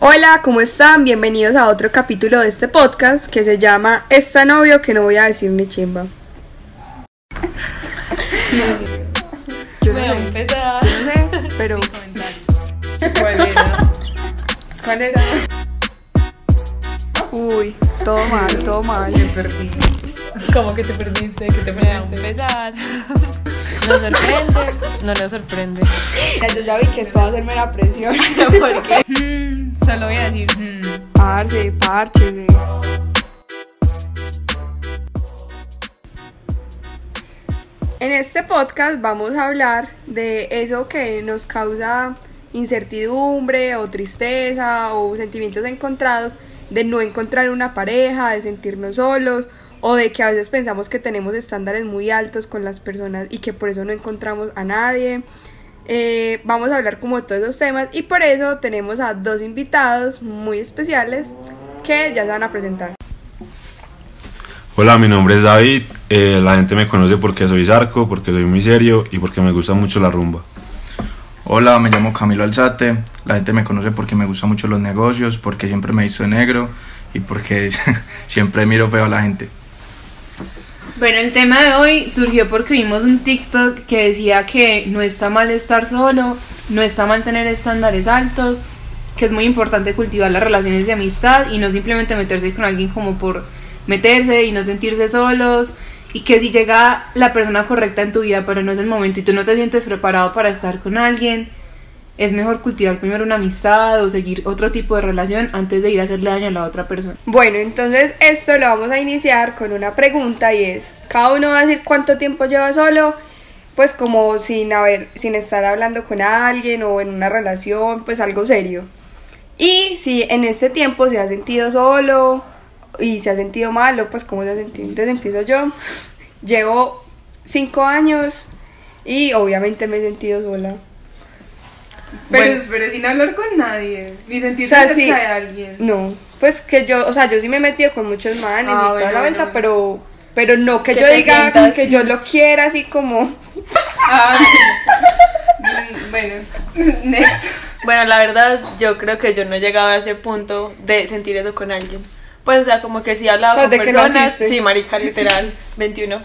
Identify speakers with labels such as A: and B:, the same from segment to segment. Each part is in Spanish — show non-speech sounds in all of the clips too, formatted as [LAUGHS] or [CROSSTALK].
A: Hola, ¿cómo están? Bienvenidos a otro capítulo de este podcast que se llama Está novio que no voy a decir ni chimba. Yo no
B: Voy a
A: sé, yo no sé, pero
B: ¿Cuál era? ¿Cuál era?
A: uy, todo mal, todo mal.
B: Me perdí. ¿Cómo que te perdiste? ¿Qué te
C: Voy a
B: perdiste?
C: empezar. ¿Nos sorprende? No nos sorprende.
A: Yo ya vi que esto va a hacerme la presión. [LAUGHS]
B: ¿Por qué?
C: Hmm, solo voy a decir. hmm.
A: Parce, parchese. En este podcast vamos a hablar de eso que nos causa incertidumbre o tristeza o sentimientos encontrados de no encontrar una pareja, de sentirnos solos o de que a veces pensamos que tenemos estándares muy altos con las personas y que por eso no encontramos a nadie. Eh, vamos a hablar como de todos esos temas y por eso tenemos a dos invitados muy especiales que ya se van a presentar.
D: Hola, mi nombre es David. eh, la gente me conoce porque soy zarco, porque soy muy serio y porque me gusta mucho la rumba.
E: Hola, me llamo Camilo Alzate. La gente me conoce porque me gustan mucho los negocios, porque siempre me visto de negro y porque [LAUGHS] siempre miro feo a la gente.
C: Bueno, el tema de hoy surgió porque vimos un TikTok que decía que no está mal estar solo, no está mal tener estándares altos, que es muy importante cultivar las relaciones de amistad y no simplemente meterse con alguien como por meterse y no sentirse solos y que si llega la persona correcta en tu vida pero no es el momento y tú no te sientes preparado para estar con alguien, es mejor cultivar primero una amistad o seguir otro tipo de relación antes de ir a hacerle daño a la otra persona.
A: Bueno, entonces esto lo vamos a iniciar con una pregunta y es, cada uno va a decir cuánto tiempo lleva solo, pues como sin haber, sin estar hablando con alguien o en una relación, pues algo serio. Y si en ese tiempo se ha sentido solo y se ha sentido malo, pues cómo se ha sentido. Entonces empiezo yo. [LAUGHS] Llevo cinco años y obviamente me he sentido sola.
C: Pero
A: Bueno.
C: espere, sin hablar con nadie, ni
A: O
C: sentirse
A: sea,
C: cerca
A: sí,
C: de alguien.
A: no, pues que yo, o sea, yo sí me he metido con muchos manes
C: Ah,
A: y toda
C: bueno,
A: la vuelta,
C: bueno.
A: pero pero no que,
C: Que
A: yo diga
C: sientas-
A: que yo lo quiera así como [LAUGHS]
C: Ah, bueno, [LAUGHS] next.
B: Bueno, la verdad, yo creo que yo no he llegado a ese punto de sentir eso con alguien. Pues, o sea, como que sí he hablado
A: O sea,
B: con
A: ¿de qué
B: personas. Sí, marica, literal, 21.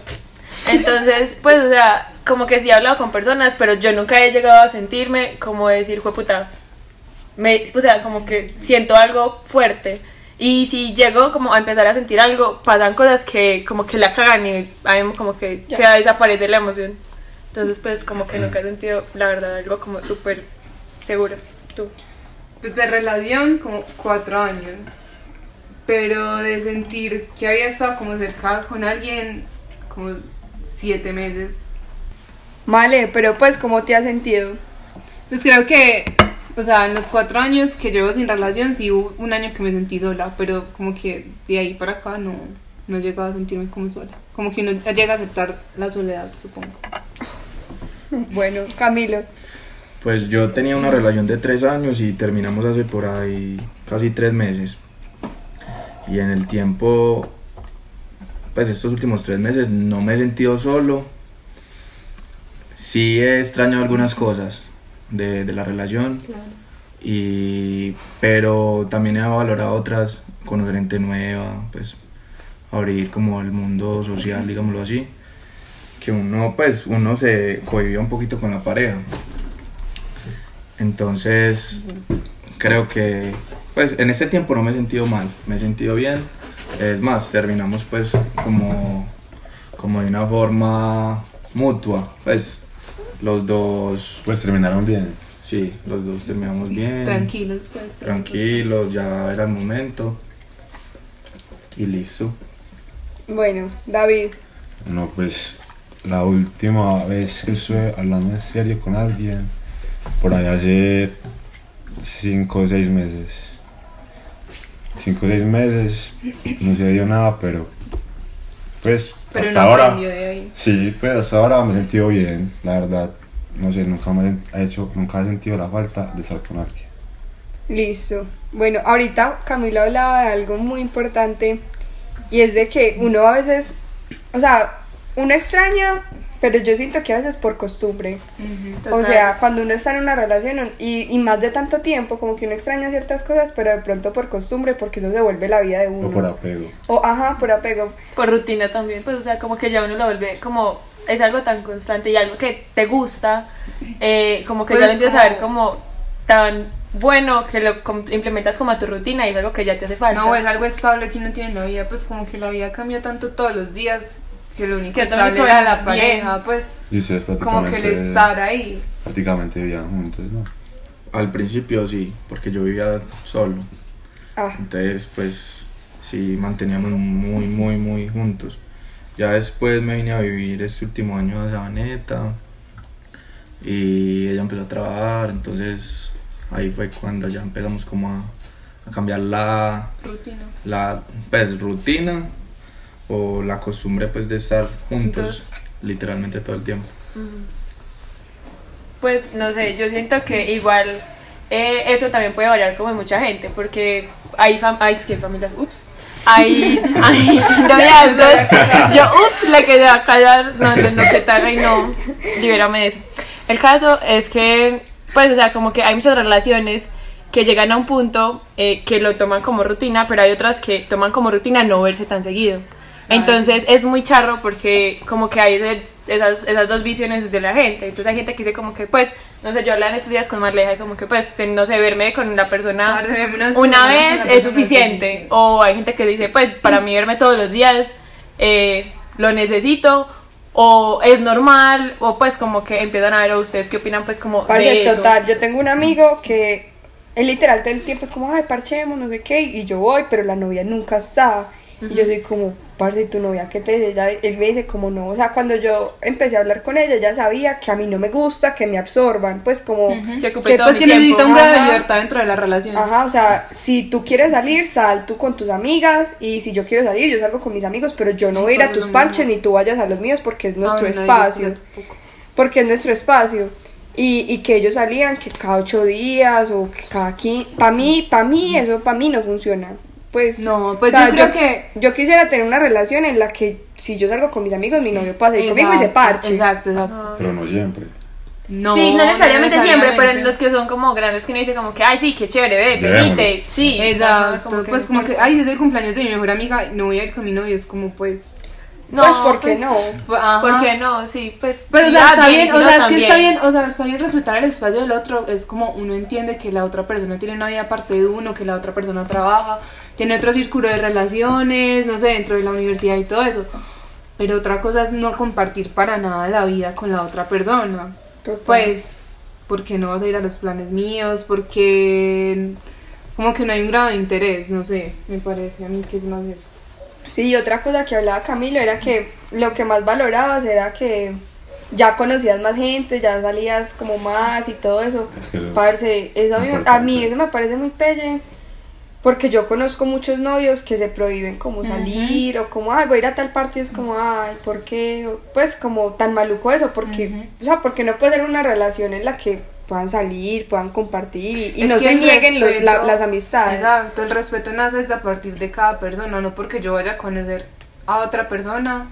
B: [LAUGHS] Entonces, pues, o sea, como que sí he hablado con personas, pero yo nunca he llegado a sentirme como decir, fue puta. Me, o sea, como que siento algo fuerte. Y si llego como a empezar a sentir algo, pasan cosas que como que la cagan y a mí como que
A: Ya.
B: se desaparece la emoción. Entonces, pues, como que nunca he sentido, la verdad, algo como súper seguro. Tú.
C: Pues de relación, como cuatro años. Pero de sentir que había estado como cerca con alguien, como siete meses.
A: Vale, pero pues cómo te has sentido.
C: Pues creo que, o sea, en los cuatro años que llevo sin relación, sí hubo un año que me sentí sola, pero como que de ahí para acá no, no he llegado a sentirme como sola. Como que uno llega a aceptar la soledad, supongo. [LAUGHS]
A: Bueno, Camilo.
E: Pues yo tenía una relación de tres años y terminamos hace por ahí casi tres meses. Y en el tiempo, pues estos últimos tres meses no me he sentido solo. Sí he extrañado algunas cosas de, de la relación. Y, pero también he valorado otras, conocer gente nueva, pues abrir como el mundo social, digámoslo así. Que uno, pues, uno se cohibía un poquito con la pareja. Entonces, creo que, pues, en este tiempo no me he sentido mal, me he sentido bien. Es más, terminamos, pues, como, como de una forma mutua, pues, los dos,
D: Pues terminaron bien.
E: sí, los dos terminamos bien.
C: Tranquilos, pues.
E: Tranquilos, ya era el momento. Y listo.
A: Bueno, David.
D: No, pues la última vez que estuve hablando en serio con alguien, por ahí hace 5 o 6 meses. 5 o 6 meses, no se dio nada, pero pues
C: Pero
D: hasta
C: no
D: ahora.
C: aprendió de ahí.
D: Sí, pues hasta ahora me he sentido bien, la verdad. No sé, nunca me he hecho, nunca he sentido la falta de estar con alguien.
A: Listo. Bueno, ahorita Camilo hablaba de algo muy importante y es de que uno a veces, o sea, uno extraña, pero yo siento que a veces por costumbre. O sea, cuando uno está en una relación y, y más de tanto tiempo, como que uno extraña ciertas cosas, pero de pronto por costumbre, porque eso se vuelve la vida de uno.
D: O por apego.
A: O, ajá, por apego.
B: por rutina también, pues o sea, como que ya uno lo vuelve como es algo tan constante y algo que te gusta, eh, como que
C: Pues
B: ya lo empiezas a ver
C: como-
B: como tan bueno que lo com- implementas como a tu rutina y es algo que ya te hace falta.
C: No, es algo estable que uno tiene en la vida, pues como que la vida cambia tanto todos los días que lo único
B: Que
C: estable era la
B: bien.
C: pareja, pues
D: Y ustedes
C: como que el estar ahí.
D: prácticamente vivían juntos, ¿no?
E: Al principio sí, porque yo vivía solo.
A: Ah,
E: Entonces, pues sí, manteníamos muy, muy, muy juntos. Ya después me vine a vivir este último año a Sabaneta y ella empezó a trabajar, entonces ahí fue cuando ya empezamos como a, a cambiar la,
C: Rutina.
E: la pues, rutina o la costumbre pues de estar juntos literalmente todo el tiempo.
B: Pues no sé, yo siento que igual eh, eso también puede variar como en mucha gente, porque hay, fam hay es que familias, ups, hay, [LAUGHS] hay noviazgos, yo ups, la que se va a callar, no, no, no, qué tal, ay no, libérame de eso. El caso es que, pues, o sea, como que hay muchas relaciones que llegan a un punto eh, que lo toman como rutina, pero hay otras que toman como rutina no verse tan seguido. Entonces es muy charro porque como que hay ese- esas, esas dos visiones de la gente. Entonces hay gente que dice como que pues, no sé, yo hablaba en estos días con Marleja y como que pues, no sé, verme con la persona
C: una vez
B: es suficiente. O hay gente que dice pues, para mí verme todos los días eh, lo necesito. O es normal, o pues como que empiezan a ver a ustedes qué opinan pues como
A: parce,
B: de eso.
A: total. Yo tengo un amigo que él literal todo el tiempo es como, ay, parchemos, no sé qué, y yo voy, pero la novia nunca está. Y yo soy como, parce, ¿y tu novia qué te dice? Ella- él me dice como no, o sea, cuando yo empecé a hablar con ella, ella sabía que a mí no me gusta que me absorban, pues como...
B: Que,
C: Pues que necesita un grado de libertad dentro de la relación.
A: Ajá, o sea, si tú quieres salir, sal tú con tus amigas y si yo quiero salir, yo salgo con mis amigos, pero yo no voy a ir a tus parches
C: mismo.
A: ni tú vayas a los míos porque es nuestro
C: Ay,
A: espacio. Porque es nuestro espacio. Y, y que ellos salían que cada ocho días o que cada quince. Para mí, para mí, eso para mí no funciona. Pues,
C: No, pues yo creo que-
A: Yo quisiera tener una relación en la que si yo salgo con mis amigos, mi novio pueda salir conmigo y se parche.
C: Exacto, exacto.
D: Pero no siempre.
C: No,
B: sí, no necesariamente, siempre, pero en
C: necesariamente.
B: los que son como grandes que uno dice como que, ay, sí, qué chévere, ve, venite, sí.
C: Exacto, pues como que, ay, es el cumpleaños de mi mejor amiga, no voy a ir con mi novio, es como pues...
A: pues, ¿por qué
B: pues,
A: no?
C: Ajá.
B: ¿Por qué no? Sí, pues.
C: Pues, o sea, está bien, o
B: no,
C: sea, es que está bien, o sea, está bien respetar el espacio del otro, es como uno entiende que la otra persona tiene una vida aparte de uno, que la otra persona trabaja, tiene otro círculo de relaciones, no sé, dentro de la universidad y todo eso. Pero otra cosa es no compartir para nada la vida con la otra persona.
A: Total.
C: Pues, porque no vas a ir a los planes míos, porque como que no hay un grado de interés, no sé, me parece a mí que es más eso.
A: Sí, y otra cosa que hablaba Camilo era que lo que más valorabas era que ya conocías más gente, ya salías como más y todo eso.
D: Es que
A: Parce, eso a mí, a mí eso me parece muy pelle. Porque yo conozco muchos novios que se prohíben como salir o como, ay, voy a ir a tal parte y es como, ay, ¿por qué? Pues como tan maluco eso, porque,
C: Ujú.
A: o sea, porque no puede ser una relación en la que puedan salir, puedan compartir y, no se nieguen la-
C: respeto-
A: las amistades.
C: Exacto, el respeto nace desde a partir de cada persona, no porque yo vaya a conocer a otra persona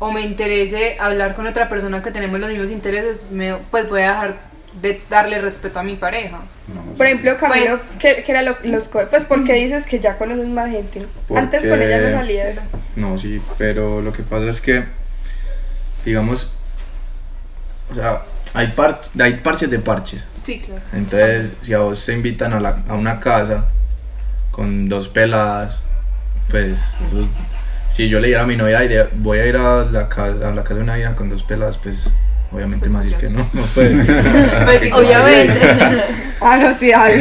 C: o me interese hablar con otra persona que tenemos los mismos intereses, me, pues voy a dejar de darle respeto a mi pareja.
D: no,
A: Por ejemplo, Camilo,
C: Pues-
A: que, que era lo- los pues porque dices que ya conoces más gente. Antes con ella no salías.
E: No, sí, pero lo que pasa es que, digamos, o sea, hay, par hay parches de parches.
C: Sí, claro.
E: Entonces, si a vos te invitan a, la- a una casa con dos peladas, pues, eso- si yo le diera a mi novia, "Ay, de- voy a ir a la, casa, a la casa de una vieja con dos peladas, pues, obviamente
C: Pues ya
E: que no. no [LAUGHS] pues,
C: Pues
B: Obviamente. [LAUGHS]
A: Ah, no, sí, [LAUGHS]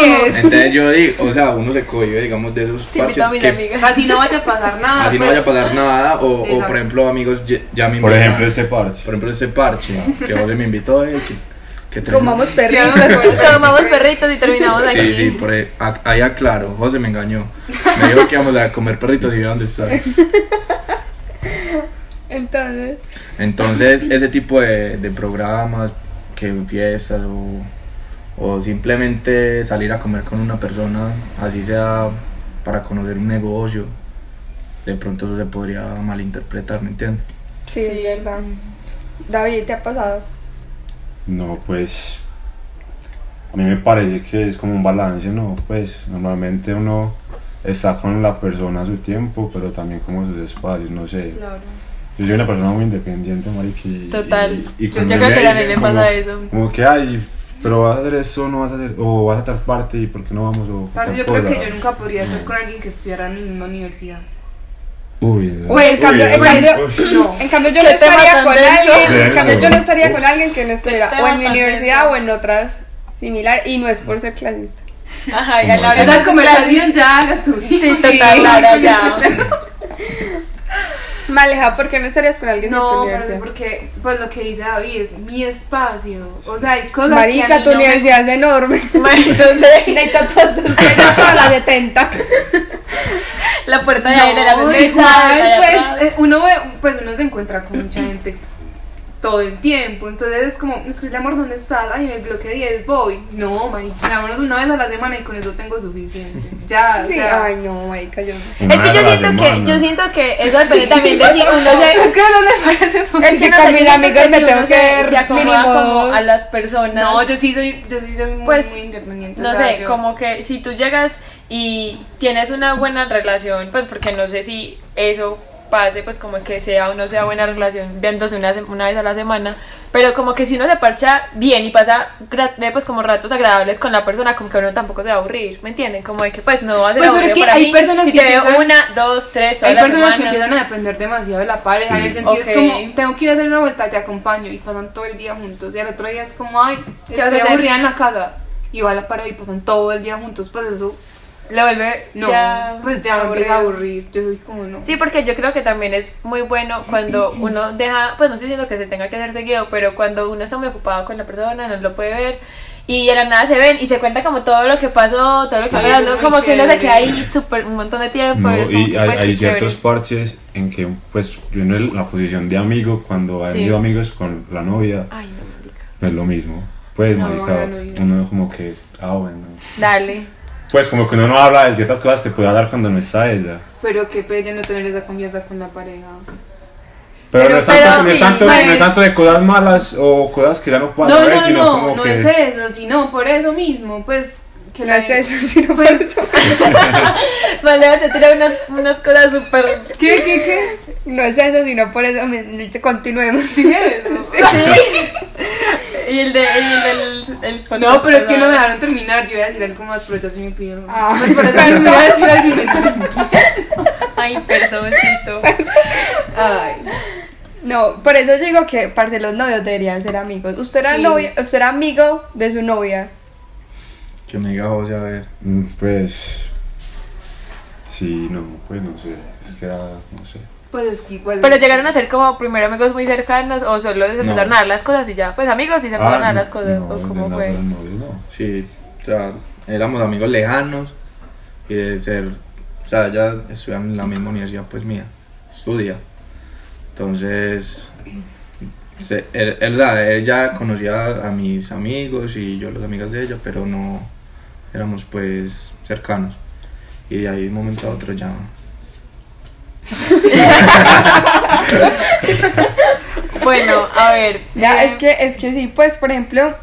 A: diez.
E: Entonces yo digo, o sea, uno se cohibe, digamos, de esos
B: Te
E: parches que.
C: Así no vaya a pasar nada.
E: así no
C: pues,
E: vaya a pasar nada, o, o, por ejemplo, amigos, ya, ya me
D: Por
E: invitan-
D: ejemplo, este parche.
E: Por ejemplo, ese parche que vos me invitó, eh, que, que
A: Comamos perritos.
B: Tomamos perritos y terminamos aquí.
E: Sí, sí, por ahí, a- ahí aclaro, José me engañó. Me dijo que íbamos a comer perritos y vea dónde está.
A: Entonces,
E: Entonces, [LAUGHS] ese tipo de, de programas, que fiestas o, o simplemente salir a comer con una persona, así sea para conocer un negocio, de pronto eso se podría malinterpretar, ¿me entiendes?
A: Sí,
B: Sí.
A: es verdad. David, ¿te ha pasado?
D: No, pues. A mí me parece que es como un balance, ¿no? Pues normalmente uno está con la persona a su tiempo, pero también como sus espacios, no sé.
C: Claro.
D: Yo soy una persona muy independiente, marica. y-
B: Total.
D: y- y
B: Yo- yo creo que también
D: dicen
B: me pasa
D: como-
B: eso.
D: Como que, ay, pero vas a hacer eso, no vas a hacer, o vas a estar parte y por qué no vamos, o
C: Parce,
D: tal
C: yo creo que yo nunca podría estar con alguien que estudiara en mi misma universidad.
D: Uy,
A: Uy, en cambio, en
D: uy,
A: cambio,
D: uy. [CLEARS THROAT]
A: no, en cambio yo no
B: ¿Qué tema
A: estaría con alguien, en cambio yo no estaría con alguien que no estuviera o en mi universidad o en otras similar y no es por ser clasista.
B: Ajá, y a la hora
C: Esa conversación ya la tuvimos.
B: Sí, total, Laura, ya. [LAUGHS]
A: Maleja, ¿por qué no estarías con alguien de tu
C: No,
A: universidad?
C: parce, porque pues lo que dice David es mi espacio. O sea, hay cosas que a
A: Marica,
C: mí
A: tu
C: no me
A: universidad es enorme. [LAUGHS]
B: Entonces,
A: Necesita todas estas cosas, todas las de tenta.
B: la puerta de
C: No,
B: aire, la puerta de
C: igual,
B: allá
C: pues,
B: atrás.
C: eh, uno ve, pues uno se encuentra con mucha gente todo el tiempo, entonces es como, escribe amor, ¿dónde estás? Ay, en el bloque 10 voy. No, marica, vámonos una vez a la semana y con eso tengo suficiente. [LAUGHS] Ya, o
A: Sí,
C: sea,
A: ay no, marica, yo no.
B: Es que yo siento que, yo siento que eso depende también de si uno [LAUGHS] se...
C: es que no me parece
A: Es
B: que no
A: con mis amigos me tengo
B: uno
A: que ver
B: se como a las personas.
C: No, yo sí soy, yo sí soy muy,
B: Pues,
C: muy independiente.
B: No
C: o
B: sé,
C: yo-
B: como que si tú llegas y tienes una buena relación, pues porque no sé si eso pase, pues como que sea o no sea buena relación viéndose una, una vez a la semana, pero como que si uno se parcha bien y pasa pues como ratos agradables con la persona, como que uno tampoco se va a aburrir, ¿me entienden? Como de que pues no va a ser
C: Pues, pero es
B: aburrido
C: que
B: para
C: hay
B: mí
C: personas
B: si
C: que
B: te veo
C: empiezan-
B: una, dos, tres
C: Hay
B: horas la
C: personas que
B: semana.
C: empiezan a depender demasiado de la pareja, en el
D: Sí.
C: sentido
B: Ok.
C: es como, tengo que ir a hacer una vuelta, te acompaño, y pasan todo el día juntos, y al otro día es como, ay, estoy aburrida en la casa, y va a la pareja y pasan todo el día juntos, pues eso,
B: Lo vuelve
C: no,
B: ya
C: pues ya me empieza a aburrir, yo soy como, no.
B: Sí, porque yo creo que también es muy bueno cuando uno deja, pues no estoy diciendo que se tenga que hacer seguido, pero cuando uno está muy ocupado con la persona, no lo puede ver y de la nada se ven y se cuenta como todo lo que pasó, todo lo que
C: Sí, es muy
B: como que uno se
C: chévere.
B: queda ahí súper un montón de tiempo.
D: No,
B: y como que,
D: hay,
B: pues,
D: hay ciertos
B: chévere.
D: parches en que, pues, yo en la posición de amigo, cuando han
B: Sí.
D: ido amigos con la novia,
B: Ay, no,
D: no es lo mismo. Pues,
C: No,
D: marica,
C: no, no.
D: uno como que, ah, bueno.
B: Dale.
D: Pues, como que uno no habla de ciertas cosas que puede hablar cuando no está ella.
C: Pero qué pena no tener esa confianza con la pareja.
D: Pero,
A: Pero-
D: no, es tanto,
B: pero
D: no, es
B: sí,
D: tanto, no
A: pues-
D: es tanto de cosas malas o cosas que ya no puedan
C: No,
D: saber,
C: no,
D: sino
C: no,
D: como
C: no
D: que...
C: es eso, sino por eso mismo, pues, que
A: No eso, sino por
C: Pues-
A: eso.
B: Vale, [LAUGHS] te tira unas, unas cosas súper...
C: ¿Qué, qué, qué?
A: No es eso, sino por eso. me- Continuemos.
C: ¿Sí?
B: Y el de... El el podcast
C: No, pero es que no me dejaron terminar. Yo iba a decir algo más, pero ya se me pidió.
A: Ah.
C: pues por eso me iba a decir algo [LAUGHS]
B: Ay, perdoncito. Ay.
A: No, por eso digo que, parce, los novios deberían ser amigos. Usted era,
C: Sí.
A: novio, usted era amigo de su novia.
E: Que me diga José, a ver.
D: Mm, Pues... Sí, no, pues no sé. Es que era, no sé.
C: Pues es que igual.
B: Pero llegaron a ser como primero amigos muy cercanos o solo se empezaron
E: No.
B: a dar las cosas y ya, pues amigos y se empezaron a dar las cosas
D: no,
B: o cómo fue.
D: no, no.
E: Sí, o sea, éramos amigos lejanos y de ser, o sea, ella estudia en la misma universidad pues mía, estudia. Entonces, se- él- él- o sea, ella conocía a mis amigos y yo a las amigas de ella, pero no éramos pues cercanos. Y de ahí de un momento a otro ya... [LAUGHS]
B: Bueno, a ver.
A: Ya,
B: eh,
A: es que, es que sí, pues, por ejemplo,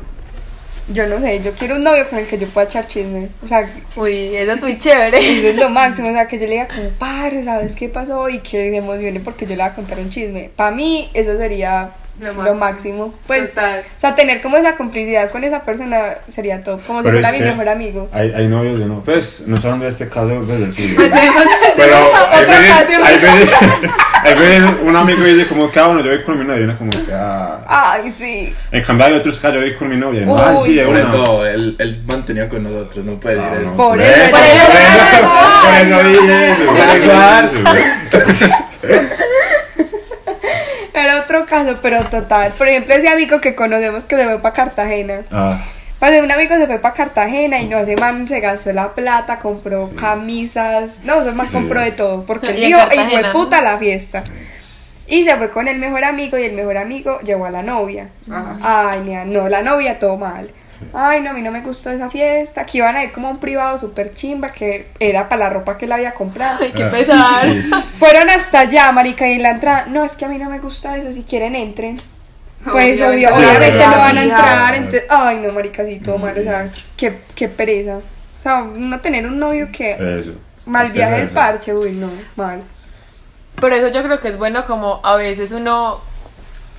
A: yo no sé, yo quiero un novio con el que yo pueda echar chisme. O sea,
B: Uy, eso es muy chévere.
A: eso es lo máximo. O sea, que yo le diga como, parce, ¿sabes qué pasó? Y que se emocione porque yo le voy a contar un chisme. Para mí, eso sería
C: Lo
A: lo
C: máximo.
A: Pues,
C: Total.
A: o sea, tener como esa complicidad con esa persona sería top. Como si
D: Pero
A: fuera
D: es
A: mi mejor amigo.
D: Hay, hay novios de no. Pues, no estoy hablando de este caso, pues del suyo. [LAUGHS] Pero hay veces, hay veces, [LAUGHS] hay veces un amigo dice como que, ah, bueno, yo voy con mi novia, y uno como que, ah.
A: Ay, sí.
D: En cambio hay otros que, ah, yo voy con mi novia, y uno, ah, sí, de
E: Sobre
D: una.
E: todo, él, él mantenía con nosotros, no puede
D: Ah,
E: decir
D: no.
A: Por
D: por
A: eso, por
D: por
A: eso.
D: por eso dije eso, por eso dije eso. [LAUGHS]
A: Otro caso, pero total. Por ejemplo, ese amigo que conocemos que se fue para Cartagena.
D: Ah,
A: Parce, un amigo se fue para Cartagena y no, ese man se gastó la plata, compró camisas. No, ese man
D: Sí.
A: compró de todo. Porque él dijo, y fue puta la fiesta. Y se fue con el mejor amigo y el mejor amigo llevó a la novia.
C: Ajá.
A: Ay, no, la novia todo mal. Ay no, a mí no me gustó esa fiesta, que iban a ir como a un privado súper chimba, que era para la ropa que él había comprado.
B: Ay, qué
D: Ah,
B: pesar.
D: sí. [LAUGHS]
A: Fueron hasta allá, marica, y en la entrada, no, es que a mí no me gusta eso, si quieren entren. Pues obvio-
C: Obviamente.
A: no van a entrar, entonces, ay no, marica, sí, todo mal, o sea, qué, qué pereza. O sea, no tener un novio que
D: Eso.
A: mal
D: Es
A: viaje el parche, uy, no, mal.
B: Por eso yo creo que es bueno como a veces uno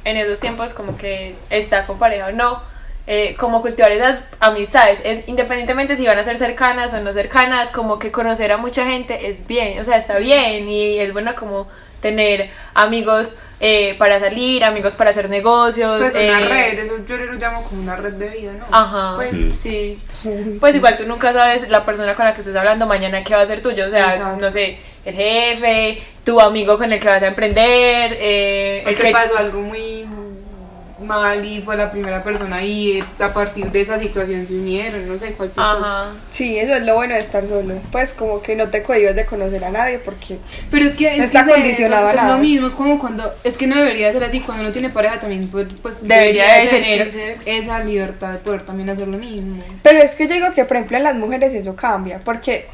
B: en esos tiempos como que está con pareja o no, eh, como cultivar esas amistades, independientemente si van a ser cercanas o no cercanas, como que conocer a mucha gente es bien, o sea, está bien y es bueno como tener amigos eh, para salir, amigos para hacer negocios.
C: Pues una
B: eh,
C: red, eso yo lo llamo como una red de vida, ¿no?
B: Ajá,
C: Pues
B: sí. Pues igual tú nunca sabes la persona con la que estés hablando mañana qué va a ser tuyo. O sea,
C: Exacto.
B: no sé, el jefe, tu amigo con el que vas a emprender, eh, el que...
C: pasó algo muy mal y fue la primera persona y eh, a partir de esa situación se unieron, no sé, cualquier cosa.
B: Ajá.
A: Sí, eso es lo bueno de estar solo. Pues como que no te cohibes de conocer a nadie porque
C: Pero es que es
A: No está
C: que
A: condicionado a
C: eso, es,
A: nada.
C: lo mismo, es como cuando es que no debería ser así cuando uno tiene pareja también pues, pues
B: Debería de
C: tener
B: sentirse-
C: esa libertad de poder también hacer lo mismo.
A: Pero es que yo digo que, por ejemplo, en las mujeres eso cambia, porque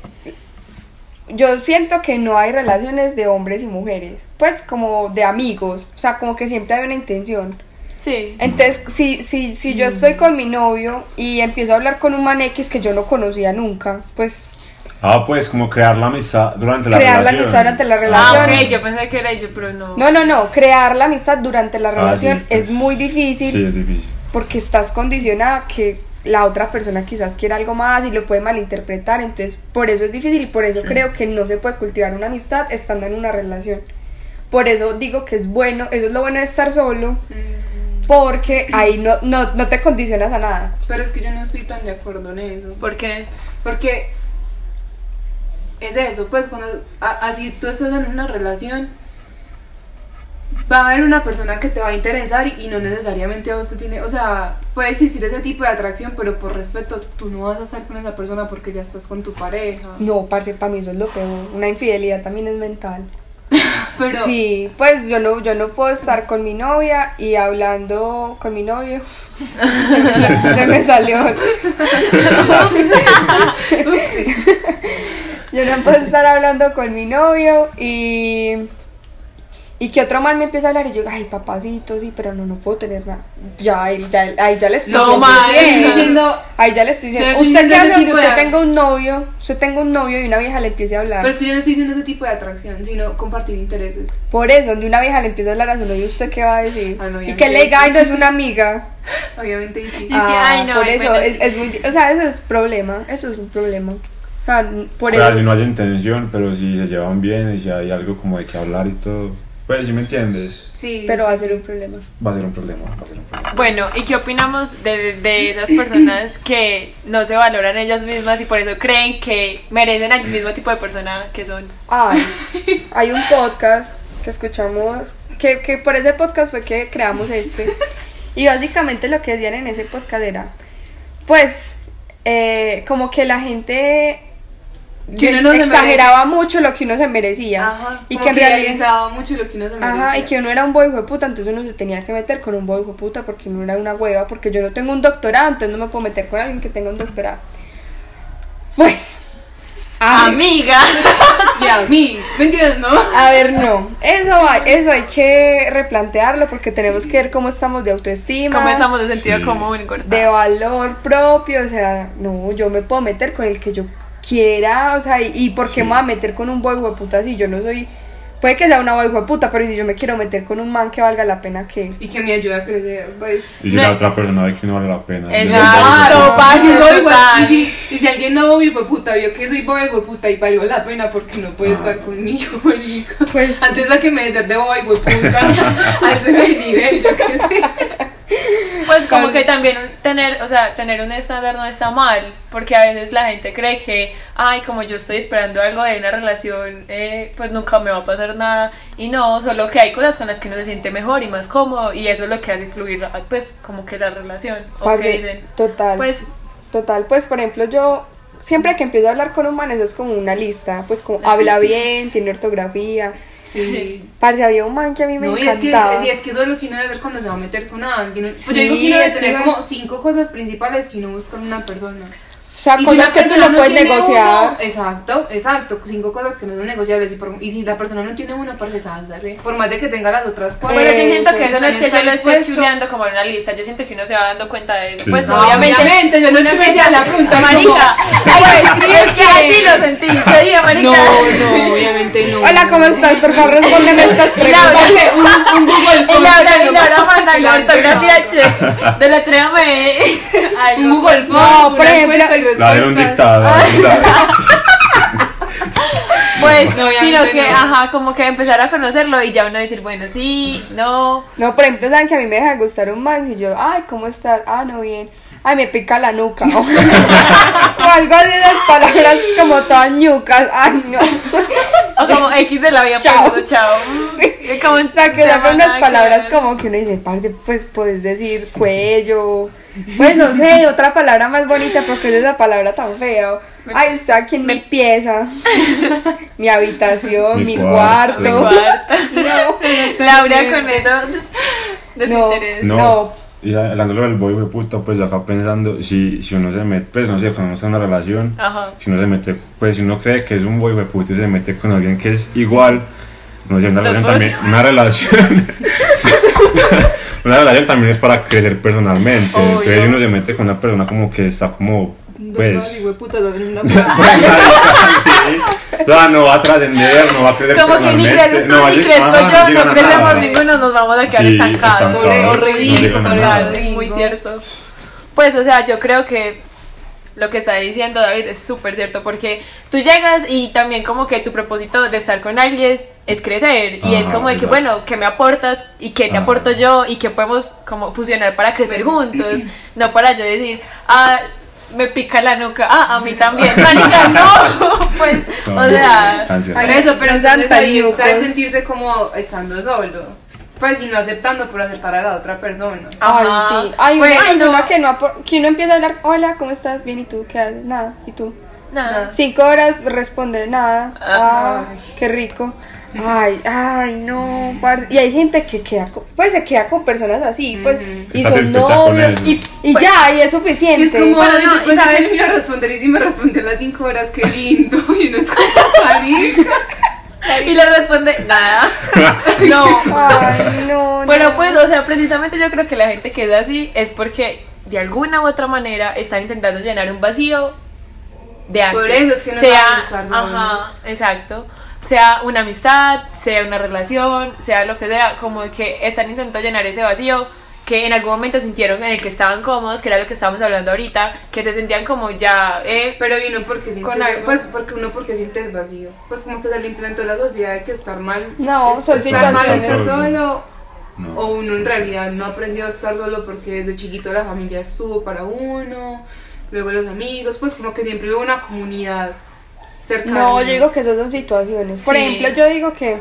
A: yo siento que no hay relaciones de hombres y mujeres, pues como de amigos, o sea, como que siempre hay una intención.
B: Sí.
A: Entonces, si, si, si
C: Mm.
A: yo estoy con mi novio y empiezo a hablar con un man X que yo no conocía nunca, pues
D: Ah, pues como crear la amistad durante la
A: crear la
D: relación.
A: amistad durante la
B: Ah,
A: relación.
B: ok, yo pensé que era yo, pero no.
A: No, no, no, crear la amistad durante la
D: Ah,
A: relación
D: sí, pues,
A: es muy difícil
D: Sí, es difícil.
A: porque estás condicionada a que la otra persona quizás quiera algo más y lo puede malinterpretar, entonces por eso es difícil y por eso creo que no se puede cultivar una amistad estando en una relación. Por eso digo que es bueno, eso es lo bueno de estar solo, porque ahí no, no, no te condicionas a nada.
C: Pero es que yo no estoy tan de acuerdo en eso.
B: ¿Por qué?
C: Porque es eso, pues cuando a- así tú estás en una relación, va a haber una persona que te va a interesar y, y no necesariamente a vos te tiene, o sea, puede existir ese tipo de atracción, pero por respeto tú no vas a estar con esa persona porque ya estás con tu pareja.
A: No, parce, para mí eso es lo peor. Una infidelidad también es mental. [LAUGHS]
C: Pero
A: Sí, pues yo no, yo no puedo estar con mi novia y hablando con mi novio. se, [LAUGHS] se me salió. [LAUGHS] yo no puedo estar hablando con mi novio y. Y que otro mal me empieza a hablar y yo, ay, papacito, sí, pero no, no puedo tener nada. Ya, ahí ya, ahí ya le estoy
B: No,
A: diciendo
C: diciendo,
A: Ahí ya le estoy diciendo. Usted qué
C: diciendo
A: hace donde usted
C: de-
A: tenga un novio, usted tenga un novio y una vieja le empiece a hablar.
C: pero es que yo no estoy diciendo ese tipo de atracción, sino compartir intereses.
A: Por eso, donde una vieja le empieza a hablar a su novio, ¿usted qué va a decir?
C: Ah, no,
A: y que le diga, ay, no es una amiga. [LAUGHS]
C: Obviamente y sí.
B: Y que, ay, no,
A: por
B: ay,
A: eso,
B: bueno,
A: es,
B: sí.
A: es muy, o sea, eso es problema, eso es un problema. O sea, por
D: O sea,
A: eso.
D: si no hay intención, pero si se llevan bien y si hay algo como de que hablar y todo. Pues, si me entiendes,
C: Sí,
A: Pero
C: sí,
A: va a ser
C: sí.
A: un problema.
D: va a ser un problema. Va a ser un problema.
B: Bueno, ¿y qué opinamos de, de esas personas que no se valoran ellas mismas y por eso creen que merecen al mismo tipo de persona que son?
A: Ay, hay un podcast que escuchamos, que, que por ese podcast fue que creamos este. Y básicamente lo que decían en ese podcast era, pues, eh, como que la gente
C: Que uno no
A: exageraba mucho lo que uno se merecía.
C: Ajá,
A: y que en realidad...
C: mucho lo que uno se
A: Ajá, y
C: merecía.
A: que uno era un boy de puta, entonces uno se tenía que meter con un boy de puta porque uno era una hueva, porque yo no tengo un doctorado, entonces no me puedo meter con alguien que tenga un doctorado. Pues,
B: Amiga. [LAUGHS]
C: Y a mí, ¿me entiendes, no?
A: a ver, no, eso, va- eso hay que replantearlo porque tenemos que ver cómo estamos de autoestima,
B: ¿Cómo estamos de sentido
D: Sí.
B: común?
A: de valor propio, o sea, no, yo me puedo meter con el que yo quiera, o sea, y, y por qué
D: Sí.
A: me voy a meter con un boy de puta si yo no soy, puede que sea una boy de puta, pero si yo me quiero meter con un man que valga la pena que...
C: Y que me ayude a crecer, pues.
D: Y si
B: No.
D: la otra persona ve que no vale la pena.
B: Exacto,
A: Claro.
B: parce,
C: Y si, y, si, alguien no boy fue puta vio que soy boy fue puta y valió la pena porque no puede estar conmigo, [LAUGHS] marica.
A: Pues,
C: Antes a que me des de boy fue puta [LAUGHS] a ese nivel, yo qué sé.
B: Pues como que también tener, o sea, tener un estándar no está mal, porque a veces la gente cree que, ay, como yo estoy esperando algo de una relación, eh, pues nunca me va a pasar nada. Y no, solo que hay cosas con las que uno se siente mejor y más cómodo, y eso es lo que hace fluir, pues, como que la relación. ¿O
A: parce,
B: qué dicen?
A: total.
B: Pues,
A: Total, pues por ejemplo yo siempre que empiezo a hablar con un man eso es como una lista, pues como habla bien, tiene ortografía
C: Sí. [LAUGHS]
A: Parce, había un man que a mí me
C: No, y es, que,
A: encantaba.
C: y es que eso es lo que uno debe hacer cuando se va a meter con alguien. Pues
A: Sí,
C: yo digo que uno debe
A: que
C: tener
A: no-
C: como cinco cosas principales que uno busca en una persona.
A: O sea,
C: Y si
A: cosas
C: la
A: que tú no puedes negociar.
C: uno, exacto, exacto. Cinco cosas que no son negociables. Y, por- y si la persona no tiene una, parce, sálgase. Por más de que tenga las otras cuatro.
B: Pero yo siento que
A: eso
B: no es que yo lo esté chuleando como en una lista, yo siento que uno se va dando cuenta de eso.
D: Sí.
B: Pues
C: No,
B: obviamente,
C: obviamente, yo no
B: uno
C: es que me
B: empieza-
C: hacía la pregunta,
B: Marica, ay, es que así lo sentí, yo dije, marica.
C: No, no, obviamente no.
A: Hola, ¿cómo estás? Por favor, respóndeme estas [LAUGHS] preguntas.
C: un, un Google [LAUGHS]
B: y Laura, y Laura
C: Form,
B: manda la ortografía check, deletréame. Ay, [LAUGHS]
C: Un
B: no.
C: Google Form,
A: No, por ejemplo,
D: La era un
C: respuestas.
D: dictado. [LAUGHS]
B: Pues,
C: No,
B: sino que,
C: no.
B: ajá, como que empezar a conocerlo y ya uno decir, bueno, sí, no.
A: No, por ejemplo, saben que a mí me deja de gustar un man si yo, ay, ¿cómo estás? Ah, no, bien. Ay, me pica la nuca. [LAUGHS] o algo así, esas palabras como todas ñucas. Ay, no.
B: O como X de la vida,
A: Chao.
B: pues, chao.
A: Sí.
B: Como
A: O sea, que sacan unas palabras como que uno dice, parce, pues puedes decir cuello. Pues no sé, otra palabra más bonita porque es esa palabra tan fea. Ay, estoy aquí en mi pieza, [LAUGHS] mi habitación, mi,
D: Mi
A: cuarto.
D: cuarto.
B: Mi cuarto. [LAUGHS] [LAUGHS]
A: No,
B: Laura con eso. Desinterés.
D: No.
A: No.
D: Y hablándolo del boy puta, pues yo acá pensando, si, si uno se mete, pues no sé, cuando uno está en una relación,
B: Ajá.
D: si uno se mete, pues si uno cree que es un boy puta y se mete con alguien que es igual, no sé, una relación también, una relación, una relación también es para crecer personalmente,
B: Obvio.
D: entonces uno se mete con una persona como que está como, pues,
C: hueputas hacen una [LAUGHS]
D: pues, [LAUGHS] sí, o sea, no va a trascender, no va a crecer
B: Como que ni
D: personalmente,
B: creces tú
D: no
B: ni crezco
D: ajá,
B: yo, no crecemos ninguno, nos vamos a quedar
D: Sí,
B: estancados.
D: no
B: Total,
D: nada.
B: es muy cierto. Pues, o sea, yo creo que lo que está diciendo David es súper cierto porque tú llegas y también como que tu propósito de estar con alguien es crecer y es como de que bueno, que me aportas y que te
D: Ajá.
B: aporto yo y que podemos como fusionar para crecer juntos, no para yo decir, ah, me pica la nuca, ah, a mí también, marica, [LAUGHS] no, [LAUGHS] pues,
D: No,
B: o sea,
C: eso, pero
A: sean
C: entonces
A: tan
C: ahí está el sentirse como estando solo. Pues y no aceptando por aceptar a la otra persona.
A: Ay,
B: Ajá.
A: sí. Ay,
C: Pues,
A: una
C: ay,
A: persona
B: no.
A: que no apor- que uno empieza a hablar, hola, ¿cómo estás? Bien, ¿y tú? ¿Qué haces? Nada, ¿y tú?
B: nada.
A: Cinco horas responde nada. Ah,
C: Ay.
A: qué rico. Ay, ay, no, parce. Y hay gente que queda con, pues se queda con personas así, pues, y son novios. Y, y ya, y es
C: Y
A: suficiente.
C: es como,
B: Bueno, no,
C: pensé
B: ¿sabes?
C: me iba a responder y si me respondió a las 5 horas, qué lindo. [LAUGHS] Y no es como.
B: Y le responde, nada. [LAUGHS] no.
A: Ay, no. [LAUGHS]
B: Pero
A: no.
B: pues, o sea, precisamente yo creo que la gente que es así es porque de alguna u otra manera están intentando llenar un vacío de antes.
C: Por eso es que no
B: sea,
C: solos.
B: Ajá, exacto. Sea una amistad, sea una relación, sea lo que sea, como que están intentando llenar ese vacío que en algún momento sintieron en el que estaban cómodos, que era lo que estábamos hablando ahorita, que se sentían como ya, eh,
C: Pero y uno porque siente,
B: Con algo.
C: pues porque uno porque siente el vacío. Pues como que se le implantó la sociedad de que estar mal.
A: No,
C: es-
A: son
C: estar mal
A: situaciones.
C: estar solo.
D: No.
C: O uno en realidad no aprendió a estar solo porque desde chiquito la familia estuvo para uno, luego los amigos, pues como que siempre hubo una comunidad cercana.
A: No, yo digo que esas son situaciones. Por
B: Sí.
A: ejemplo, yo digo que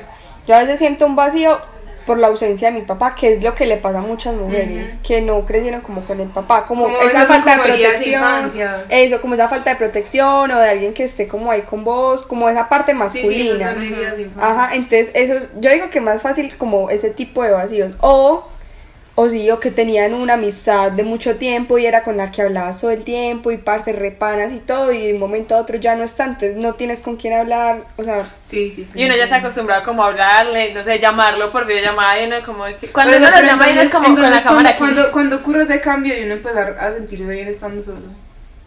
A: yo a veces siento un vacío por la ausencia de mi papá, que es lo que le pasa a muchas mujeres, que no crecieron como con el papá, como,
C: Como
A: esa falta de protección, eso, como esa falta de protección o de alguien que esté como ahí con vos, como esa parte
C: Sí, sí,
A: masculina. Ajá, entonces eso, es- yo digo que más fácil como ese tipo de vacíos. O, o sí, o que tenían una amistad de mucho tiempo y era con la que hablabas todo el tiempo y parce repanas y todo y de un momento a otro ya no está, entonces no tienes con quién hablar, o sea,
C: Sí, sí.
B: y uno ya está acostumbrado como a hablarle, no sé, llamarlo por videollamada y uno como que cuando uno lo llama y uno es
C: entonces-
B: como con la
C: entonces,
B: cámara aquí.
C: cuando, cuando, cuando ocurre ese cambio y uno empezar a sentirse bien estando solo.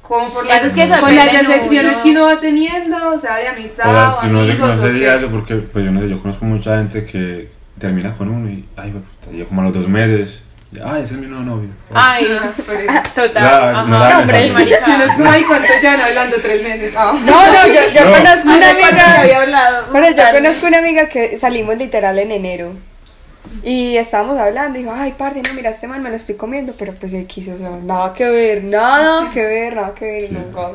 C: Como por las,
B: es que
C: con las decepciones
B: uno.
C: que uno va teniendo, o sea, de amistad
D: O sea,
C: o
D: yo no,
C: amigos
D: no
C: o
D: sería
C: qué.
D: eso porque, pues yo no sé, yo conozco mucha gente que termina con uno y, ay, puta, y como a los dos meses, ya, ay, ese es mi nuevo novio.
B: Ay, [LAUGHS]
C: Pero-
B: total.
D: Ya,
B: ajá.
D: no
B: Sí.
C: No es como ahí cuánto llevan hablando tres meses. Ah.
A: no, no, yo, yo
D: No.
A: conozco una
B: ¿Hace cuánto te
A: amiga,
B: había hablado?
A: bueno, yo
B: Total.
A: conozco una amiga que salimos literal en enero. Y estábamos hablando y dijo, ay, parce, no, mira, este man me lo estoy comiendo, pero pues X, o sea, nada que ver, nada que ver, nada que ver, y nunca.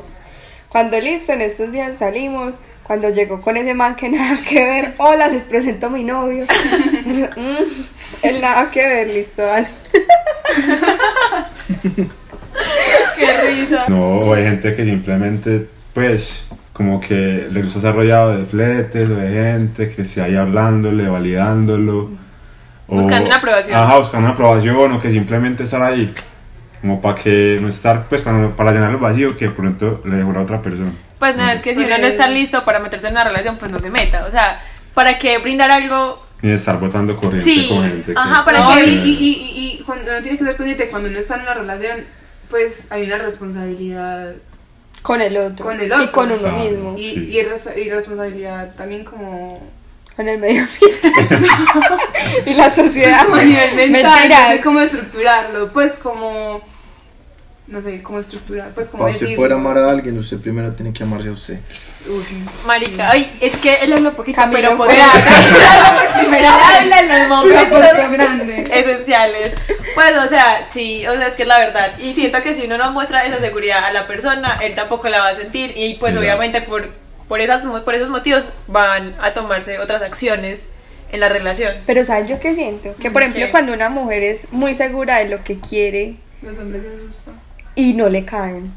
A: Cuando listo, en estos días salimos, cuando llegó con ese man que [LAUGHS] nada que ver, hola, les presento a mi novio. [LAUGHS] El nada que ver, listo, vale. [LAUGHS]
B: Qué risa.
D: No, o hay gente que simplemente, pues, como que le gusta estar rodeado de fletes, de gente, que esté ahí hablándole, validándolo. o-
B: Buscando una aprobación.
D: Ajá, buscando una aprobación o que simplemente estar ahí. Como para que no estar, pues para, no- para llenar el vacío que de pronto le dejó a otra persona.
B: Pues nada, es que si
C: Pues-
B: uno no está listo para meterse en una relación, pues no se meta. O sea, ¿para qué brindar algo?
D: Ni de estar botando corriente
B: Sí,
D: con gente. que-
B: ajá, para
C: No,
B: que-
C: y, y, y, y cuando no tiene que cuando uno está en una relación, pues hay una responsabilidad
A: Con el otro.
C: Con el otro.
A: Y con uno
D: Claro.
A: mismo.
C: y,
D: Sí.
C: y, res- y responsabilidad también como
A: Con el medio ambiente. [LAUGHS] [LAUGHS] y la sociedad.
C: a nivel mental,
A: Mentira.
C: no sé cómo estructurarlo, pues como no sé cómo estructurar, pues como
E: Para usted
C: decir
E: poder amar a alguien, usted primero tiene que amarse a usted.
B: Marica, ay, es que él habla poquito,
A: Camilo
B: pero podrá [LAUGHS] primero habla en los momentos esenciales. Pues, o sea, sí, o sea, es que es la verdad. Y siento que si uno no muestra esa seguridad a la persona, él tampoco la va a sentir. Y pues,
D: Ya.
B: obviamente, por, por, esas, por esos motivos, van a tomarse otras acciones en la relación.
A: Pero ¿sabes yo qué siento? Que por ejemplo
B: ¿Qué?
A: cuando una mujer es muy segura de lo que quiere
C: los hombres les gusta.
A: Y no le caen.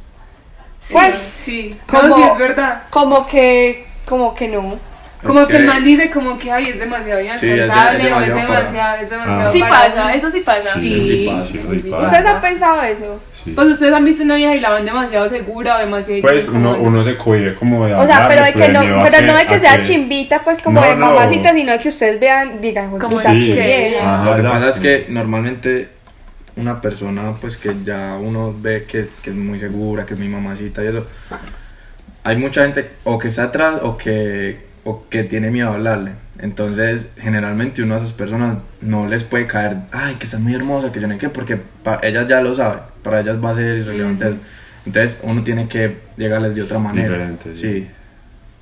A: Pues,
C: Sí,
A: como-
C: no, sí es verdad.
A: como que, como que no.
C: Como
E: Es
C: que, el
E: que-
C: man dice como que ay es demasiado
E: Sí, es
C: inalcanzable
E: es
C: o es
E: demasiado
C: es demasiado
D: Ah.
B: Sí pasa, eso sí pasa.
D: Sí,
C: Sí,
D: sí pasa,
C: sí,
D: sí
C: sí
D: pasa.
A: ¿Ustedes han pensado eso?
D: Sí.
C: Pues ustedes han visto una vieja y la van demasiado segura o demasiado
D: Pues
C: como-
D: uno, uno se cohíbe como de
A: O sea, pero de que
D: pues,
A: no, pero no de que sea chimbita, pues como
D: No,
A: de
D: no.
A: mamacita, sino de que ustedes vean, digan, "Jue
B: Como
A: puta,
D: Sí.
B: que-
A: vieja".
D: Ajá,
E: Lo que pasa es que normalmente una persona pues que ya uno ve que, que es muy segura, que es mi mamacita y eso, hay mucha gente o que está atrás o que, o que tiene miedo a hablarle. Entonces generalmente uno a esas personas no les puede caer, ay, que estás muy hermosa, que yo no sé qué, porque pa- ellas ya lo saben, para ellas va a ser irrelevante. eso. Entonces uno tiene que llegarles de otra manera.
D: Diferente, sí.
E: sí.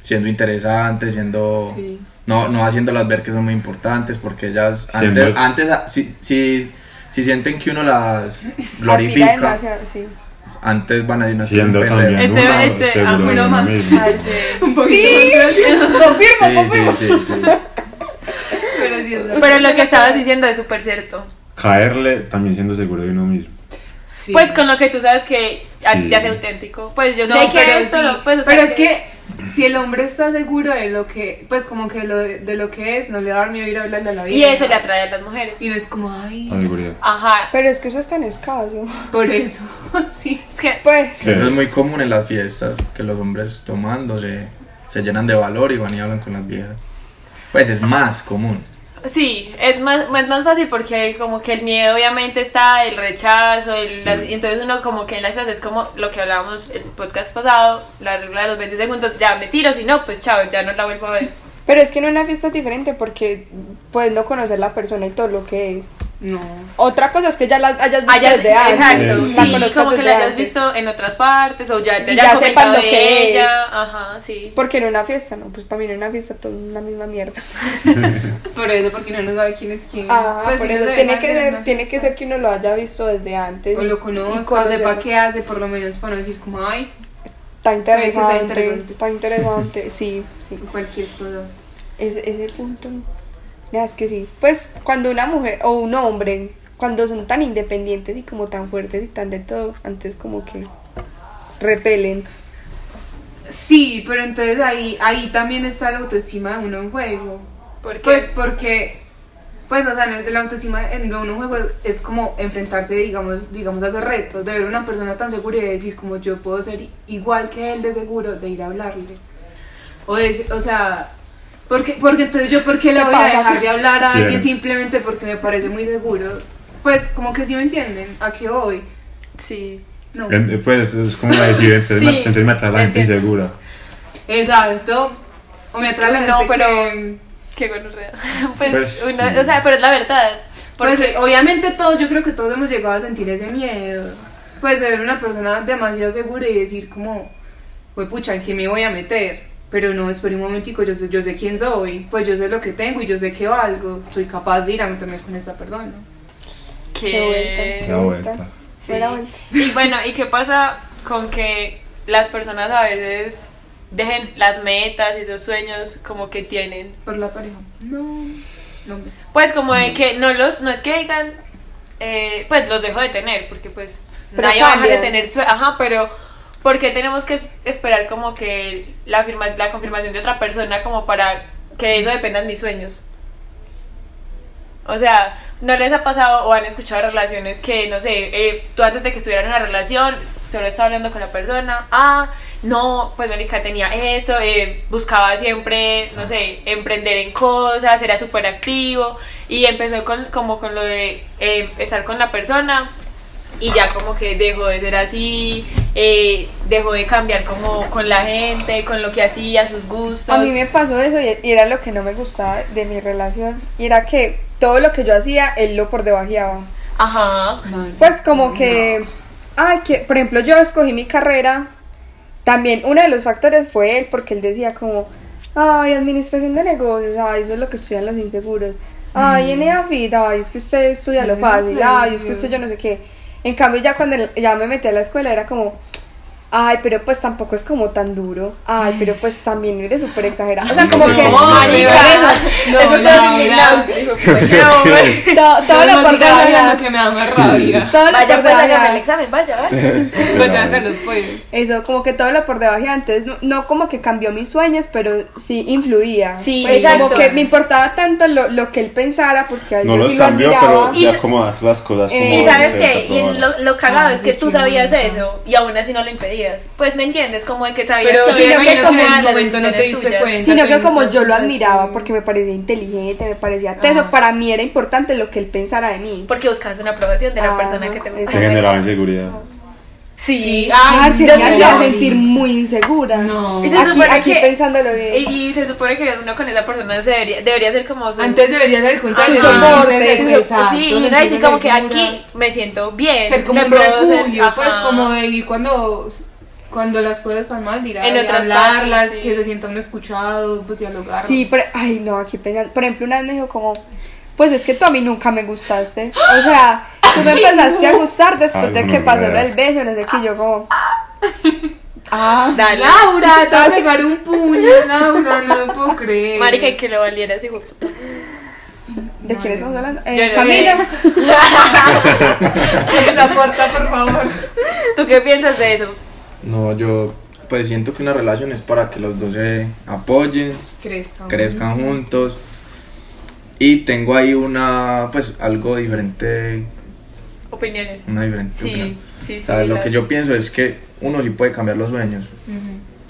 E: Siendo interesante, siendo...
C: Sí.
E: No, no haciéndolas ver que son muy importantes porque ellas
D: Siendo-
E: antes, antes si, si, si sienten que uno las glorifica,
A: demasiado, sí.
E: antes van a decir "No, este
D: Siendo
E: un pendejo".
D: también
B: Este,
D: uno
B: este,
D: seguro
B: uno más.
D: mismo.
B: Ay, sí. [LAUGHS]
C: Un poquito
A: Confirmo,
E: Sí, sí, sí, sí.
C: pero sí es.
B: Pero lo que estabas diciendo es súper cierto.
D: Caerle también siendo seguro de uno mismo.
C: Sí.
B: Pues con lo que tú sabes que a ti
D: Sí.
B: te hace auténtico. Pues yo
C: No,
B: sé que esto, pues, o sea,
C: pero es que si el hombre está seguro de lo que, pues como que lo de, de lo que es, no le va a dar miedo ir a hablarle a la vida.
B: Y eso le atrae a las mujeres.
C: Y no es como, ay.
B: Ajá.
A: Pero es que eso es tan escaso.
C: por eso, [LAUGHS] sí.
B: Es que
A: Pues,
D: ¿Qué?
E: Eso es muy común en las fiestas, que los hombres tomando se, se llenan de valor y van y hablan con las viejas. Pues es más común.
B: Sí, es más, es más fácil porque como que el miedo obviamente está, el rechazo, el, las- y entonces uno como que en las clases es como lo que hablábamos el podcast pasado, la regla de los 20 segundos, ya me tiro, si no, pues chao, ya no la vuelvo a ver.
A: pero es que en una fiesta es diferente porque puedes no conocer la persona y todo lo que es.
C: No.
A: Otra cosa es que ya la hayas visto
B: Hayas-
A: desde antes.
B: exacto,
D: Sí.
A: La
B: sí, como que la hayas
A: antes.
B: visto en otras partes o ya te
A: Y ya sepan
B: comentado
A: lo
B: de
A: que
B: ella,
A: es.
B: ajá, sí.
A: Porque en una fiesta, no, pues para mí en una fiesta todo es la misma mierda. [LAUGHS]
C: Por eso, porque uno no sabe quién es quién.
A: Ah,
C: Pues,
A: por
C: si
A: eso tiene que ser, tiene que ser que uno lo haya visto desde antes.
C: O
A: y-
C: lo conozca, o sepa qué hace, por lo menos para no decir como, ay,
A: Está interesante,
C: interesante.
A: está interesante, sí, sí.
C: cualquier cosa.
A: Ese, ese punto, es que sí. Pues cuando una mujer o un hombre, cuando son tan independientes y como tan fuertes y tan de todo, antes como que repelen.
C: Sí, pero entonces ahí, ahí también está la autoestima de uno en juego.
B: Porque
C: Pues porque, pues, o sea, de la autoestima en uno en juego es como enfrentarse, digamos, digamos, a ese reto, de ver una persona tan segura y de decir como yo puedo ser igual que él de seguro, de ir a hablarle. O, de- o sea, porque, porque entonces yo, ¿por qué le
A: ¿Qué
C: voy a dejar de hablar a
D: Sí.
C: alguien simplemente porque me parece muy seguro? Pues, como que sí me entienden, ¿a qué voy?
B: sí.
C: No.
D: Pues es como decir, entonces,
B: Sí,
D: me, entonces me atrae la gente insegura.
C: Exacto. O me atrae la
B: No,
C: gente
B: pero-
C: que...
B: Qué gonorrea. [LAUGHS] Pues,
D: Pues,
B: una-
D: sí.
B: o sea, pero es la verdad.
C: Pues
B: Porque,
C: eh, obviamente todos, yo creo que todos hemos llegado a sentir ese miedo. Pues de ver una persona demasiado segura y decir como, pues pucha, ¿en qué me voy a meter? Pero no, espera un momentico, yo sé, yo sé quién soy, pues yo sé lo que tengo y yo sé que valgo, soy capaz de ir a meterme con esta persona.
B: que-
A: Qué vuelta, qué
D: La
A: vuelta.
D: vuelta.
A: Fue la vuelta.
B: Y bueno, ¿y qué pasa con que las personas a veces dejen las metas y esos sueños como que tienen?
C: Por la pareja. No, no.
B: Pues como de que no los, no es que digan, eh, pues los dejo de tener, porque pues
A: Pero
B: nadie va a dejar de tener sue- ajá, pero ¿por qué tenemos que es- esperar como que la, firma, la confirmación de otra persona como para que de eso dependan mis sueños? O sea, ¿no les ha pasado o han escuchado relaciones que, no sé, eh, tú antes de que estuvieran en una relación, solo estaba hablando con la persona, ah, no, pues Mónica tenía eso, eh, buscaba siempre, no sé, emprender en cosas, era súper activo y empezó con, como con lo de eh, estar con la persona y ya como que dejó de ser así, eh, dejó de cambiar como con la gente, con lo que hacía, sus gustos.
A: A mí me pasó eso y era lo que no me gustaba de mi relación. Y era que todo lo que yo hacía, él lo por debajeaba.
B: Ajá.
A: Pues como que, ay, que, por ejemplo, yo escogí mi carrera. También uno de los factores fue él, porque él decía como, ay, administración de negocios, ay, eso es lo que estudian los inseguros. Ay, en EAFIT, ay, es que usted estudia lo
C: ¿En
A: fácil, ay, es que usted yo no sé qué. En cambio, ya cuando ya me metí a la escuela, era como, ay, pero pues tampoco es como tan duro. Ay, pero pues también eres súper exagerado. O sea, como que,
B: No, marica.
A: eso,
C: No,
A: eso
C: no,
A: todo
C: no.
B: No,
A: todo, lo
C: no
A: por debajear.
C: que me da más rabia.
A: Todo lo
B: Vaya,
A: por
B: pues hágame
A: debajear.
B: el examen, vaya, vaya.
C: Pues ya que los puedo.
A: Eso, como que todo lo por debajo antes, no, no como que cambió mis sueños, pero sí influía.
B: Sí,
A: Pues. Como que me importaba tanto lo, lo que él pensara, porque
D: No
A: yo
D: los
A: sí lo
D: cambió,
A: admiraba.
D: pero
B: Y-
D: ya acomodaste las cosas como
A: Eh,
B: Y sabes qué, y lo, lo cagado es que tú sabías eso y aún así no lo impedías. Pues me entiendes, como de que sabías
C: Pero
B: que
C: sí,
A: sino que como
C: en
B: las
C: momento no te diste
B: tuyas.
C: cuenta.
A: Sino que
C: te
A: como yo lo admiraba, porque me parecía inteligente, me parecía teso,
C: Ajá.
A: para mí era importante lo que él pensara de mí.
B: Porque buscabas una aprobación de la
A: Ajá,
B: persona que te
D: Te
B: gustaba.
D: generaba inseguridad.
B: Sí,
C: Sí,
A: Ah,
C: ay,
A: sí,
C: no,
A: me hacía sentir muy insegura.
C: No.
B: Y se
A: Aquí,
B: supone
A: aquí
B: que-
A: pensándolo bien.
B: Y, y se supone que uno con esa persona se debería, debería ser como su...
C: Antes debería ser el contrario.
A: Su soporte,
B: sí, y uno dice como que aquí me siento bien.
C: Ser como
B: me
C: un
B: puedo ser-
C: refugio, pues como de ir cuando, cuando las cosas están mal, ir a
B: En otras
C: hablarlas,
B: partes, sí.
C: que se sienta uno escuchado, pues dialogar.
A: Sí, pero, ay, no, aquí pensando. Por ejemplo, una vez me dijo como, pues es que tú a mí nunca me gustaste. O sea, tú me empezaste a gustar después
D: Ay,
A: de
D: no
A: que pasó del beso, no sé qué, y yo como, ah,
B: Dale.
C: Laura, te vas a pegar un puño, Laura, no lo puedo creer.
B: Marica, y que lo valieras, digo,
A: ¿de quién estamos hablando? Eh,
B: no
A: Camila. [LAUGHS]
C: la puerta, por favor.
B: ¿tú qué piensas de eso?
E: No, yo pues siento que una relación es para que los dos se apoyen,
C: Crezcan.
E: crezcan juntos. Y tengo ahí una, pues algo diferente,
B: Opiniones.
E: una diferente
B: Sí,
E: opinión.
B: sí, sí.
E: ¿Sabes? Lo que yo pienso es que uno sí puede cambiar los sueños,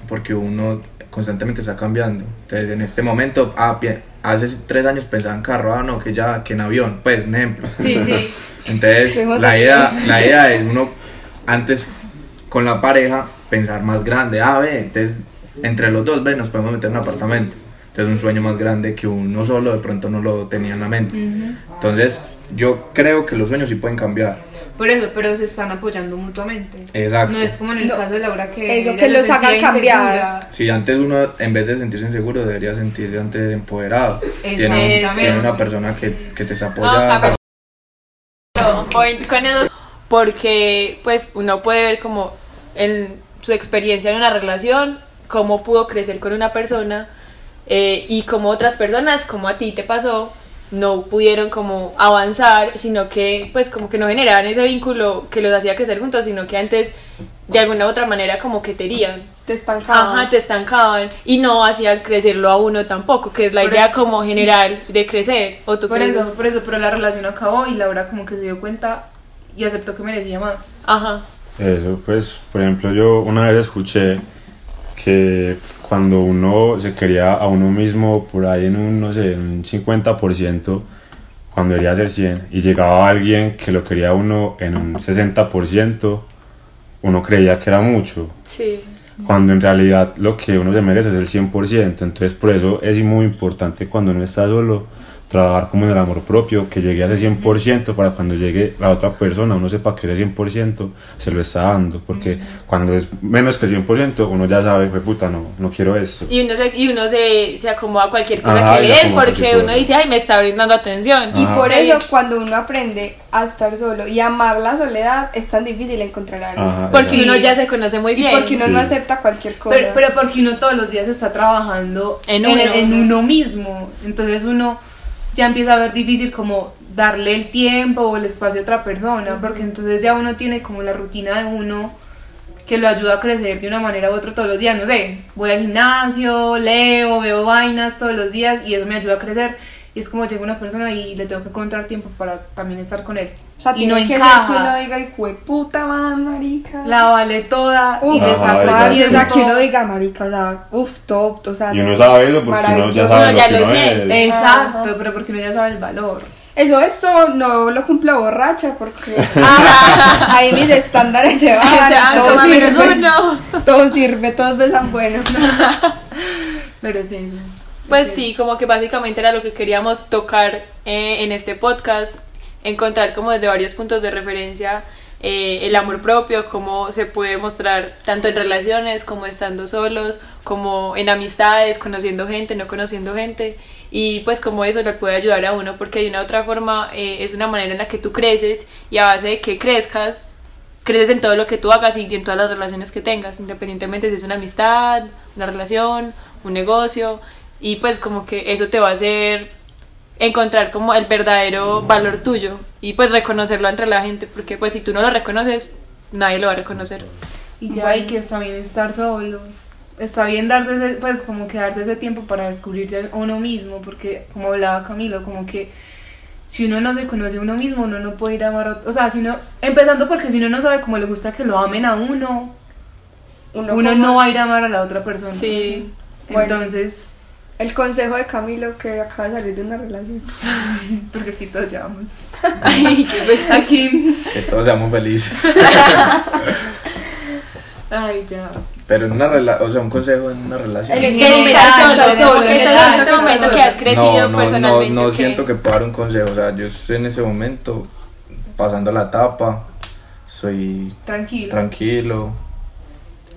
E: porque uno constantemente está cambiando. Entonces, en este momento, ah, hace tres años pensaba en carro, ah, no, que ya, que en avión, pues, un ejemplo.
B: Sí, sí. [LAUGHS]
E: Entonces, la
A: de-
E: idea, la idea es uno, antes con la pareja, pensar más grande. Ah, ve, entonces, entre los dos, ve, nos podemos meter en un apartamento. Entonces, un sueño más grande que uno solo de pronto no lo tenía en la mente.
C: Ujú.
E: Entonces, yo creo que los sueños sí pueden cambiar.
C: Por eso, pero se están apoyando mutuamente.
E: Exacto.
C: No es como en el
A: No,
C: caso de Laura que
A: eso, que los hagan cambiar.
E: Si antes uno, en vez de sentirse inseguro, debería sentirse antes empoderado. Tiene, un-
C: Exactamente.
E: tiene una persona que, que te está apoyando.
B: Porque pues uno puede ver como en su experiencia en una relación, cómo pudo crecer con una persona eh, y cómo otras personas, como a ti te pasó, no pudieron como avanzar, sino que pues como que no generaban ese vínculo que los hacía crecer juntos, sino que antes de alguna u otra manera como que te herían.
A: Te estancaba.
B: Ajá, te estancaban y no hacían crecerlo a uno tampoco, que es la
C: Por
B: idea
C: eso-
B: como general de crecer. ¿O tú
C: Por eso, por eso, pero la relación acabó y Laura como que se dio cuenta y aceptó que merecía más.
B: Ajá.
D: Eso, pues, por ejemplo, yo una vez escuché que cuando uno se quería a uno mismo por ahí en un, no sé, en un 50%, cuando debería ser 100, y llegaba alguien que lo quería a uno en un 60%, uno creía que era mucho,
B: Sí.
D: cuando en realidad lo que uno se merece es el 100%, entonces por eso es muy importante cuando uno está solo, trabajar como en el amor propio, que llegue a ese 100% para cuando llegue la otra persona, uno sepa que ese 100% se lo está dando, porque cuando es menos que el 100% uno ya sabe, pues puta, no, no quiero eso.
B: Y uno se, y uno se, se acomoda a cualquier cosa
D: Ajá,
B: que
D: y
B: le den porque uno dice, ay, me está brindando atención.
A: Y
D: Ajá.
A: por
B: Ahí.
A: eso cuando uno aprende a estar solo y amar la soledad es tan difícil encontrar a alguien.
D: Ajá,
B: Porque uno ya se conoce muy
A: Y
B: bien.
A: porque uno no
D: Sí.
A: acepta cualquier cosa.
C: Pero, pero porque uno todos los días está trabajando
B: En
C: en,
B: uno.
C: en uno mismo. Entonces uno ya empieza a ver difícil como darle el tiempo o el espacio a otra persona. Porque entonces ya uno tiene como la rutina de uno que lo ayuda a crecer de una manera u otra todos los días. No sé, voy al gimnasio, leo, veo vainas todos los días y eso me ayuda a crecer. Y es como llega una persona y le tengo que encontrar tiempo para también estar con él.
A: O sea,
C: y no
A: que ser
C: encaja.
A: que uno diga, hijo de puta, man, marica.
C: La vale toda y
A: Uf, parce, o sea, que uno diga, marica, o sea, uf, top, o sea.
D: Y uno
A: no,
D: sabe eso porque uno ya sabe
B: Uno ya
D: lo que
B: lo siente.
D: es.
C: Exacto,
A: Ajá.
C: pero porque uno ya sabe el valor.
A: Eso, eso no lo cumplo borracha porque [LAUGHS] ahí mis estándares se [LAUGHS] bajan,
B: van
A: todo sirve, todo sirve, todos besan bueno. [LAUGHS]
C: Pero es eso.
B: Pues sí, como que básicamente era lo que queríamos tocar eh, en este podcast, encontrar como desde varios puntos de referencia eh, el amor propio, cómo se puede mostrar tanto en relaciones como estando solos, como en amistades, conociendo gente, no conociendo gente, y pues como eso le puede ayudar a uno, porque de una u otra forma eh, es una manera en la que tú creces y a base de que crezcas, creces en todo lo que tú hagas y en todas las relaciones que tengas, independientemente si es una amistad, una relación, un negocio, y pues como que eso te va a hacer encontrar como el verdadero valor tuyo y pues reconocerlo entre la gente, porque pues si tú no lo reconoces, nadie lo va a reconocer.
C: Y ya hay que está bien estar solo. Está bien darse ese, pues como que darse ese tiempo para descubrirse a uno mismo, porque como hablaba Camilo, como que si uno no se conoce a uno mismo, uno no puede ir a amar a otro. O sea, si uno, empezando porque si uno no sabe cómo le gusta que lo amen a uno, uno,
A: como-
C: no va a ir a amar a la otra persona.
B: Sí.
A: Bueno. El consejo de Camilo que acaba de salir de una relación. [LAUGHS]
C: porque aquí todos llevamos.
B: Ay, qué
C: Aquí.
E: Que todos seamos felices. [LAUGHS]
C: Ay, ya.
E: Pero en una relación, o sea, un consejo en una relación.
A: En ese momento
B: que este has crecido
E: no, no,
B: personalmente.
E: no, no siento que pueda dar un consejo. O sea, yo estoy en ese momento pasando la etapa, soy
C: Tranquilo.
E: tranquilo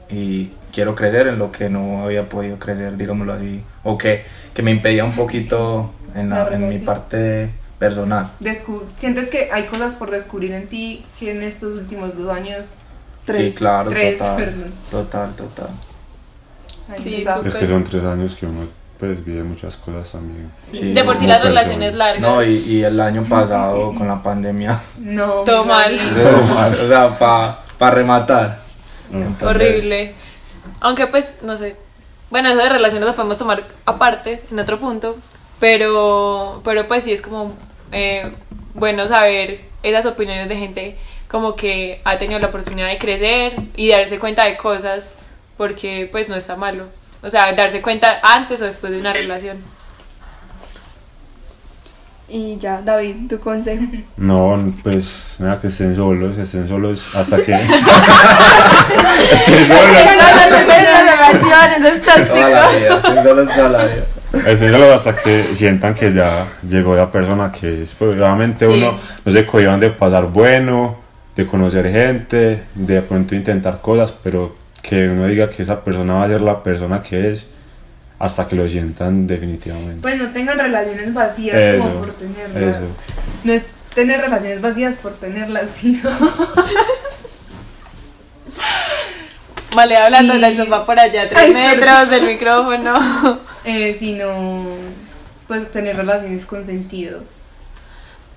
E: y quiero crecer en lo que no había podido crecer, digámoslo así, o que, que me impedía un poquito en, la- en mi parte personal.
C: Descu- ¿Sientes que hay cosas por descubrir en ti que en estos últimos dos años
A: Tres.
E: Sí, claro,
C: Tres,
E: total,
C: perdón.
E: total, total.
C: Ay,
B: Sí.
D: Es que son tres años que uno pues vive muchas cosas también.
E: Sí,
B: De por sí las
D: persona.
B: relaciones largas.
E: No, y, y el año [LAUGHS] pasado [LAUGHS] con la pandemia,
C: No,
B: Todo mal.
E: o sea, para rematar. Entonces,
B: Horrible. Aunque pues, no sé. Bueno, eso de relaciones lo podemos tomar aparte, en otro punto. Pero, pero pues sí es como eh, bueno saber esas opiniones de gente como que ha tenido la oportunidad de crecer y darse cuenta de cosas porque pues no está malo. O sea, darse cuenta antes o después de una relación.
A: Y ya, David, tu consejo. [LAUGHS]
D: No, pues nada, que estén solos, estén solos hasta que... [LAUGHS] [LAUGHS] estén solos,
B: relaciones, es
E: Toda la vida,
D: estén solos hasta que sientan que ya llegó la persona que es. Pues obviamente
B: Sí.
D: uno no se cohíban de pasar bueno, de conocer gente, de pronto intentar cosas, pero que uno diga que esa persona va a ser la persona que es hasta que lo sientan definitivamente.
C: Pues no tengan relaciones vacías
D: Eso,
C: como por tenerlas.
D: eso.
C: No es tener relaciones vacías por tenerlas, sino. [LAUGHS]
B: Vale, hablando
C: Sí.
B: del sofá por allá, tres
C: Ay,
B: metros del micrófono. [LAUGHS]
C: eh, sino. Pues tener relaciones con sentido.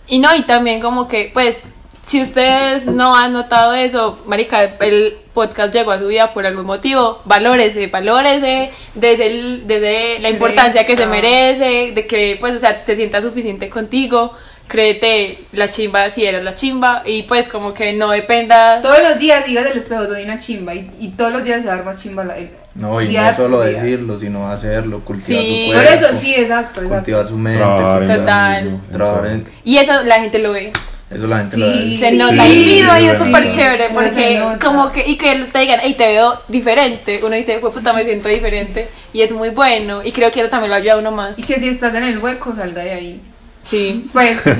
B: Y no, y también como que, pues, si ustedes no han notado eso, marica, el podcast llegó a su vida por algún motivo, valórese, valórese desde, el- desde la importancia que se merece, de que, pues, o sea, te sientas suficiente contigo, créete la chimba si eres la chimba, y pues como que no dependa...
C: Todos los días digas del espejo, soy una chimba. Y, y todos los días se arma chimba la. el-
E: No, y no solo
C: por día.
E: decirlo, sino hacerlo, cultivar
B: Sí.
E: su
C: Por
E: cuerpo.
C: eso, sí, exacto, exacto.
E: Cultivar su mente.
D: Trabajar en lo
B: Total. Y eso la gente lo ve.
E: Eso la gente
C: Sí.
E: lo ve.
B: Se
C: Sí,
B: nota
C: sí,
B: el y es
E: sí,
B: súper
E: sí.
B: chévere porque como que y que te digan, hey, te veo diferente, uno dice, pues puta, me siento diferente y es muy bueno y creo que eso también lo ayuda a uno más.
C: Y que si estás en el hueco, salga de ahí.
B: Sí.
C: Pues. [LAUGHS]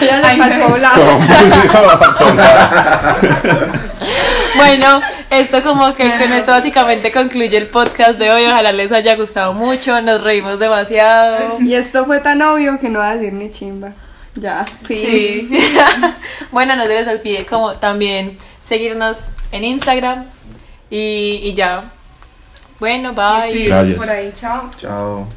A: Ya. [LAUGHS]
B: Bueno, esto como que con esto básicamente concluye el podcast de hoy, ojalá les haya gustado mucho, nos reímos demasiado.
A: Y esto fue tan obvio que no va a decir ni chimba. Ya, fin.
B: Sí. [LAUGHS] bueno, no se les olvide como también seguirnos en Instagram y, y ya. Bueno, bye.
D: Gracias.
C: por ahí, chao.
E: Chao.